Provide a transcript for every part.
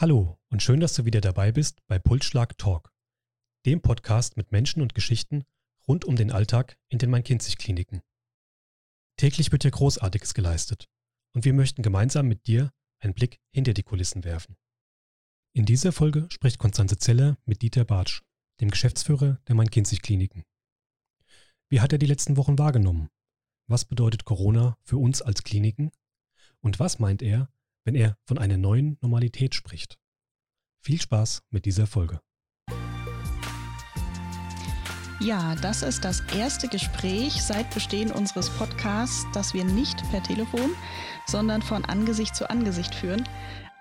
Hallo und schön, dass du wieder dabei bist bei Pulsschlag Talk, dem Podcast mit Menschen und Geschichten rund um den Alltag in den Main-Kinzig-Kliniken. Täglich wird hier Großartiges geleistet und wir möchten gemeinsam mit dir einen Blick hinter die Kulissen werfen. In dieser Folge spricht Konstanze Zeller mit Dieter Bartsch, dem Geschäftsführer der Main-Kinzig-Kliniken. Wie hat er die letzten Wochen wahrgenommen? Was bedeutet Corona für uns als Kliniken? Und was meint er, wenn er von einer neuen Normalität spricht. Viel Spaß mit dieser Folge. Ja, das ist das erste Gespräch seit Bestehen unseres Podcasts, das wir nicht per Telefon, sondern von Angesicht zu Angesicht führen.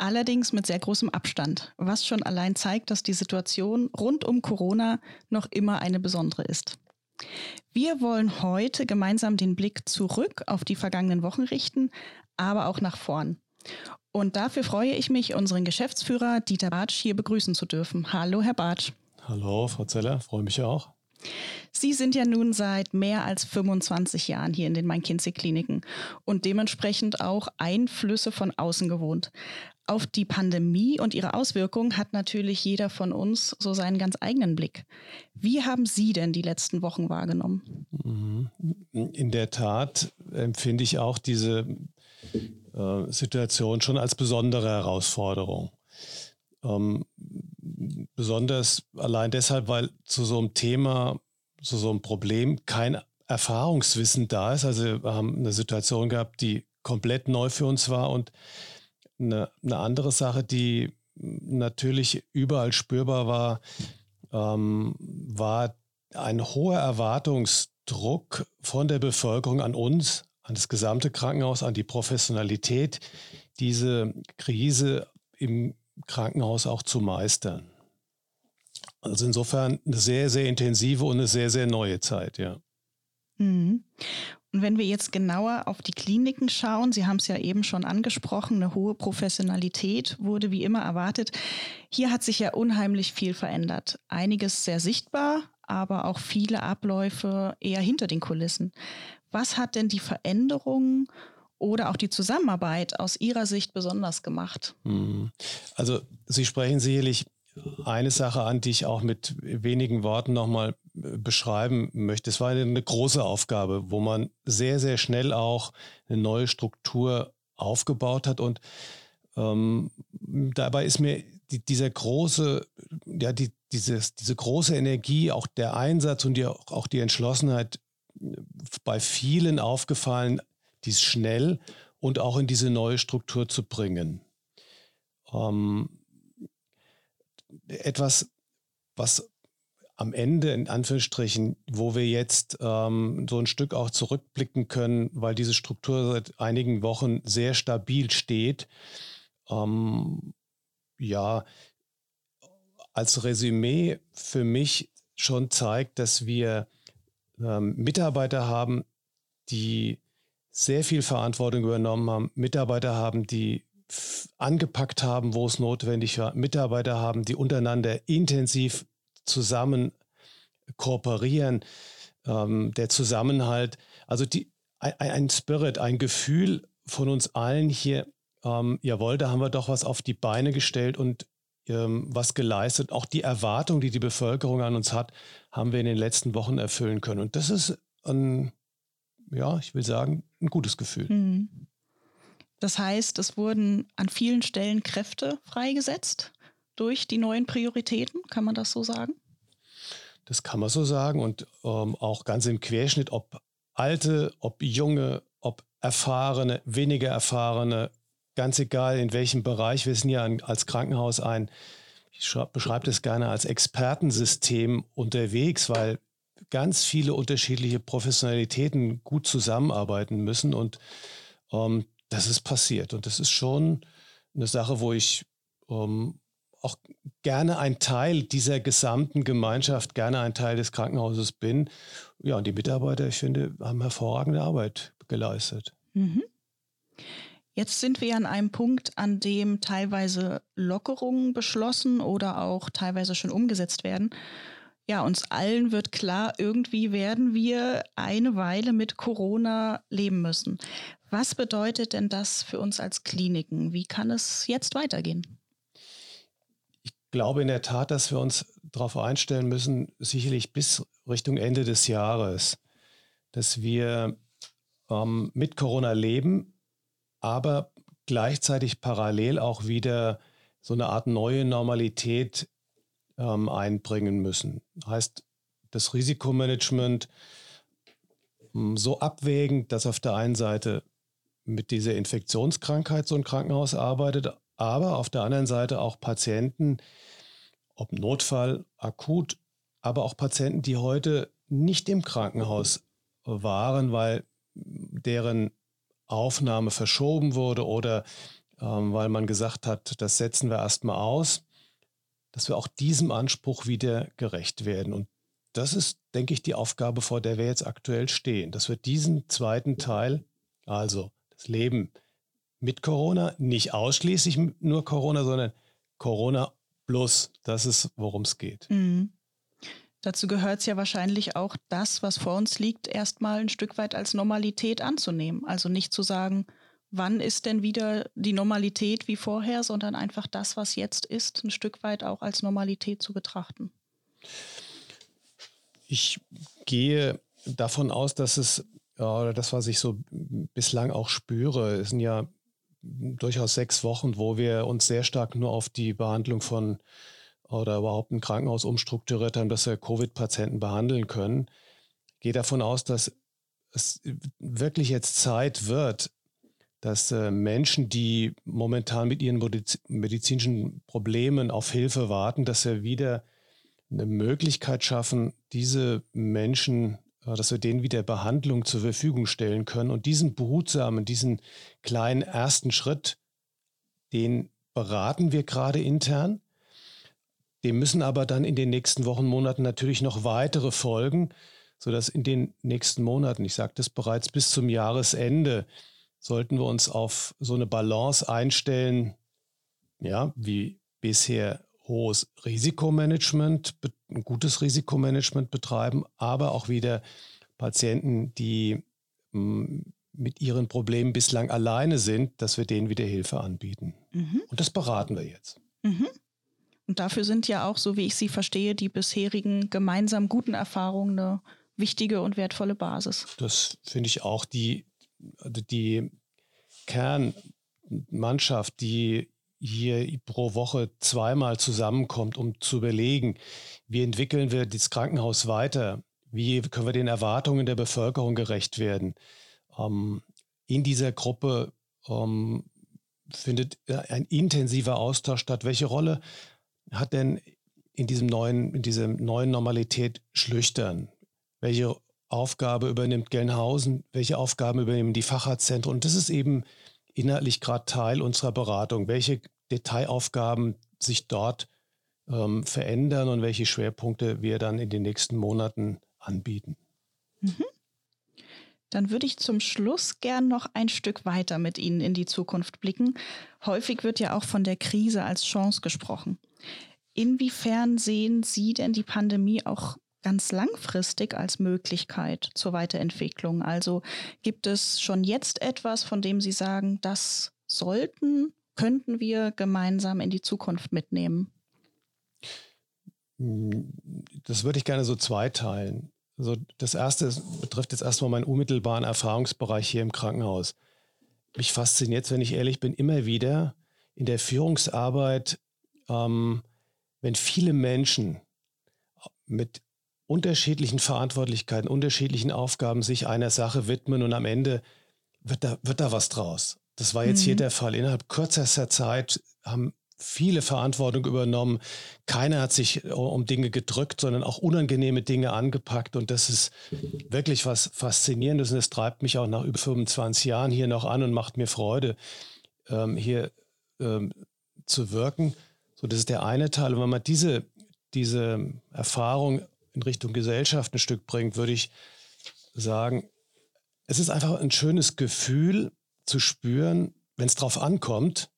Allerdings mit sehr großem Abstand, was schon allein zeigt, dass die Situation rund um Corona noch immer eine besondere ist. Wir wollen heute gemeinsam den Blick zurück auf die vergangenen Wochen richten, aber auch nach vorn. Und dafür freue ich mich, unseren Geschäftsführer Dieter Bartsch hier begrüßen zu dürfen. Hallo, Herr Bartsch. Hallo, Frau Zeller, freue mich auch. Sie sind ja nun seit mehr als 25 Jahren hier in den Main-Kinzig-Kliniken und dementsprechend auch Einflüsse von außen gewohnt. Auf die Pandemie und ihre Auswirkungen hat natürlich jeder von uns so seinen ganz eigenen Blick. Wie haben Sie denn die letzten Wochen wahrgenommen? Mhm. In der Tat empfinde ich auch diese äh, Situation schon als besondere Herausforderung. Ähm, besonders allein deshalb, weil zu so einem Thema, zu so einem Problem kein Erfahrungswissen da ist. Also wir haben eine Situation gehabt, die komplett neu für uns war und eine, eine andere Sache, die natürlich überall spürbar war, ähm, war ein hoher Erwartungsdruck von der Bevölkerung an uns, an das gesamte Krankenhaus, an die Professionalität, diese Krise im Krankenhaus auch zu meistern. Also insofern eine sehr, sehr intensive und eine sehr, sehr neue Zeit, ja. Mhm. Und wenn wir jetzt genauer auf die Kliniken schauen, Sie haben es ja eben schon angesprochen, eine hohe Professionalität wurde wie immer erwartet. Hier hat sich ja unheimlich viel verändert. Einiges sehr sichtbar, aber auch viele Abläufe eher hinter den Kulissen. Was hat denn die Veränderung oder auch die Zusammenarbeit aus Ihrer Sicht besonders gemacht? Mhm. Also Sie sprechen sicherlich eine Sache an, die ich auch mit wenigen Worten nochmal äh, beschreiben möchte. Es war eine große Aufgabe, wo man sehr, sehr schnell auch eine neue Struktur aufgebaut hat. Und ähm, dabei ist mir die, dieser große, ja, die, dieses, diese große Energie, auch der Einsatz und die, auch die Entschlossenheit bei vielen aufgefallen, dies schnell und auch in diese neue Struktur zu bringen. Ähm, etwas, was am Ende, in Anführungsstrichen, wo wir jetzt ähm, so ein Stück auch zurückblicken können, weil diese Struktur seit einigen Wochen sehr stabil steht. Ähm, ja, als Resümee für mich schon zeigt, dass wir ähm, Mitarbeiter haben, die sehr viel Verantwortung übernommen haben, Mitarbeiter haben, die angepackt haben, wo es notwendig war, Mitarbeiter haben, die untereinander intensiv zusammen kooperieren, ähm, der Zusammenhalt, also die, ein, ein, Spirit, ein Gefühl von uns allen hier, ähm, jawohl, da haben wir doch was auf die Beine gestellt und was geleistet. Auch die Erwartung, die die Bevölkerung an uns hat, haben wir in den letzten Wochen erfüllen können. Und das ist ein, ja, ich will sagen, ein gutes Gefühl. Mhm. Das heißt, es wurden an vielen Stellen Kräfte freigesetzt durch die neuen Prioritäten, kann man das so sagen? Das kann man so sagen und ähm, auch ganz im Querschnitt, ob alte, ob junge, ob erfahrene, weniger erfahrene, ganz egal in welchem Bereich. Wir sind ja als Krankenhaus ein, ich beschreibe das gerne als Expertensystem unterwegs, weil ganz viele unterschiedliche Professionalitäten gut zusammenarbeiten müssen und ähm, das ist passiert. Und das ist schon eine Sache, wo ich ähm, auch gerne ein Teil dieser gesamten Gemeinschaft, gerne ein Teil des Krankenhauses bin. Ja, und die Mitarbeiter, ich finde, haben hervorragende Arbeit geleistet. Mhm. Jetzt sind wir an einem Punkt, an dem teilweise Lockerungen beschlossen oder auch teilweise schon umgesetzt werden. Ja, uns allen wird klar, irgendwie werden wir eine Weile mit Corona leben müssen. Was bedeutet denn das für uns als Kliniken? Wie kann es jetzt weitergehen? glaube in der Tat, dass wir uns darauf einstellen müssen, sicherlich bis Richtung Ende des Jahres, dass wir ähm, mit Corona leben, aber gleichzeitig parallel auch wieder so eine Art neue Normalität ähm, einbringen müssen. Heißt, das Risikomanagement ähm, so abwägen, dass auf der einen Seite mit dieser Infektionskrankheit so ein Krankenhaus arbeitet, aber auf der anderen Seite auch Patienten, ob Notfall, akut, aber auch Patienten, die heute nicht im Krankenhaus waren, weil deren Aufnahme verschoben wurde oder ähm, weil man gesagt hat, das setzen wir erstmal aus, dass wir auch diesem Anspruch wieder gerecht werden. Und das ist, denke ich, die Aufgabe, vor der wir jetzt aktuell stehen, dass wir diesen zweiten Teil, also das Leben mit Corona, nicht ausschließlich nur Corona, sondern Corona plus, das ist, worum es geht. Mhm. Dazu gehört es ja wahrscheinlich auch, das, was vor uns liegt, erstmal ein Stück weit als Normalität anzunehmen. Also nicht zu sagen, wann ist denn wieder die Normalität wie vorher, sondern einfach das, was jetzt ist, ein Stück weit auch als Normalität zu betrachten. Ich gehe davon aus, dass es, oder das, was ich so bislang auch spüre, sind ja durchaus sechs Wochen, wo wir uns sehr stark nur auf die Behandlung von oder überhaupt ein Krankenhaus umstrukturiert haben, dass wir Covid-Patienten behandeln können. Ich gehe davon aus, dass es wirklich jetzt Zeit wird, dass äh, Menschen, die momentan mit ihren medizinischen Problemen auf Hilfe warten, dass wir wieder eine Möglichkeit schaffen, diese Menschen, äh, dass wir denen wieder Behandlung zur Verfügung stellen können. Und diesen behutsamen, diesen kleinen ersten Schritt, den beraten wir gerade intern. Dem müssen aber dann in den nächsten Wochen, Monaten natürlich noch weitere folgen, sodass in den nächsten Monaten, ich sagte es bereits bis zum Jahresende, sollten wir uns auf so eine Balance einstellen, ja, wie bisher hohes Risikomanagement, ein gutes Risikomanagement betreiben, aber auch wieder Patienten, die hm, mit ihren Problemen bislang alleine sind, dass wir denen wieder Hilfe anbieten. Mhm. Und das beraten wir jetzt. Mhm. Und dafür sind ja auch, so wie ich sie verstehe, die bisherigen gemeinsam guten Erfahrungen eine wichtige und wertvolle Basis. Das finde ich auch die, die Kernmannschaft, die hier pro Woche zweimal zusammenkommt, um zu überlegen, wie entwickeln wir das Krankenhaus weiter, wie können wir den Erwartungen der Bevölkerung gerecht werden. Ähm, in dieser Gruppe ähm, findet ein intensiver Austausch statt. Welche Rolle hat denn in diesem neuen, in dieser neuen Normalität Schlüchtern? Welche Aufgabe übernimmt Gelnhausen? Welche Aufgaben übernehmen die Facharztzentren? Und das ist eben inhaltlich gerade Teil unserer Beratung. Welche Detailaufgaben sich dort ähm, verändern und welche Schwerpunkte wir dann in den nächsten Monaten anbieten. Mhm. Dann würde ich zum Schluss gern noch ein Stück weiter mit Ihnen in die Zukunft blicken. Häufig wird ja auch von der Krise als Chance gesprochen. Inwiefern sehen Sie denn die Pandemie auch ganz langfristig als Möglichkeit zur Weiterentwicklung? Also gibt es schon jetzt etwas, von dem Sie sagen, das sollten, könnten wir gemeinsam in die Zukunft mitnehmen? Das würde ich gerne so zweiteilen. Also das erste betrifft jetzt erstmal meinen unmittelbaren Erfahrungsbereich hier im Krankenhaus. Mich fasziniert, wenn ich ehrlich bin, immer wieder in der Führungsarbeit, ähm, wenn viele Menschen mit unterschiedlichen Verantwortlichkeiten, unterschiedlichen Aufgaben sich einer Sache widmen und am Ende wird da, wird da was draus. Das war jetzt mhm. hier der Fall. Innerhalb kürzester Zeit haben viele Verantwortung übernommen. Keiner hat sich äh, um Dinge gedrückt, sondern auch unangenehme Dinge angepackt. Und das ist wirklich was Faszinierendes. Und es treibt mich auch nach über 25 Jahren hier noch an und macht mir Freude, ähm, hier ähm, zu wirken. So, das ist der eine Teil. Und wenn man diese, diese Erfahrung in Richtung Gesellschaft ein Stück bringt, würde ich sagen, es ist einfach ein schönes Gefühl zu spüren, wenn es drauf ankommt,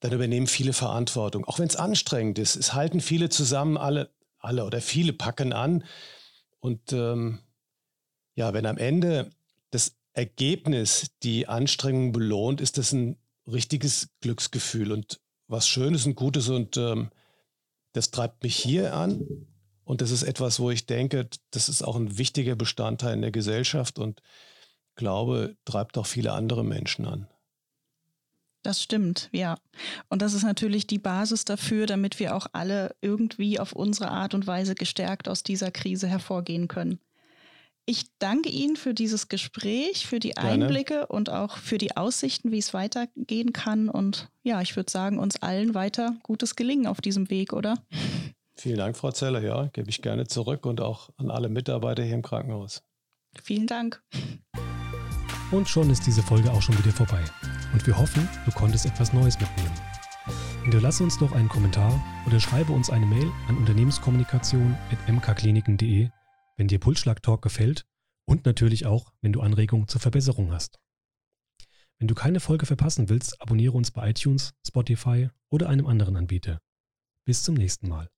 dann übernehmen viele Verantwortung. Auch wenn es anstrengend ist. Es halten viele zusammen, alle, alle oder viele packen an. Und ähm, ja, wenn am Ende das Ergebnis die Anstrengung belohnt, ist das ein richtiges Glücksgefühl und was Schönes und Gutes. Und ähm, das treibt mich hier an. Und das ist etwas, wo ich denke, das ist auch ein wichtiger Bestandteil in der Gesellschaft und glaube, treibt auch viele andere Menschen an. Das stimmt, ja. Und das ist natürlich die Basis dafür, damit wir auch alle irgendwie auf unsere Art und Weise gestärkt aus dieser Krise hervorgehen können. Ich danke Ihnen für dieses Gespräch, für die Einblicke Gerne. und auch für die Aussichten, wie es weitergehen kann. Und ja, ich würde sagen, uns allen weiter gutes Gelingen auf diesem Weg, oder? Vielen Dank, Frau Zeller. Ja, gebe ich gerne zurück und auch an alle Mitarbeiter hier im Krankenhaus. Vielen Dank. Und schon ist diese Folge auch schon wieder vorbei. Und wir hoffen, du konntest etwas Neues mitnehmen. Hinterlasse uns doch einen Kommentar oder schreibe uns eine Mail an unternehmenskommunikation.mkkliniken.de wenn dir Pulsschlag Talk gefällt und natürlich auch, wenn du Anregungen zur Verbesserung hast. Wenn du keine Folge verpassen willst, abonniere uns bei iTunes, Spotify oder einem anderen Anbieter. Bis zum nächsten Mal.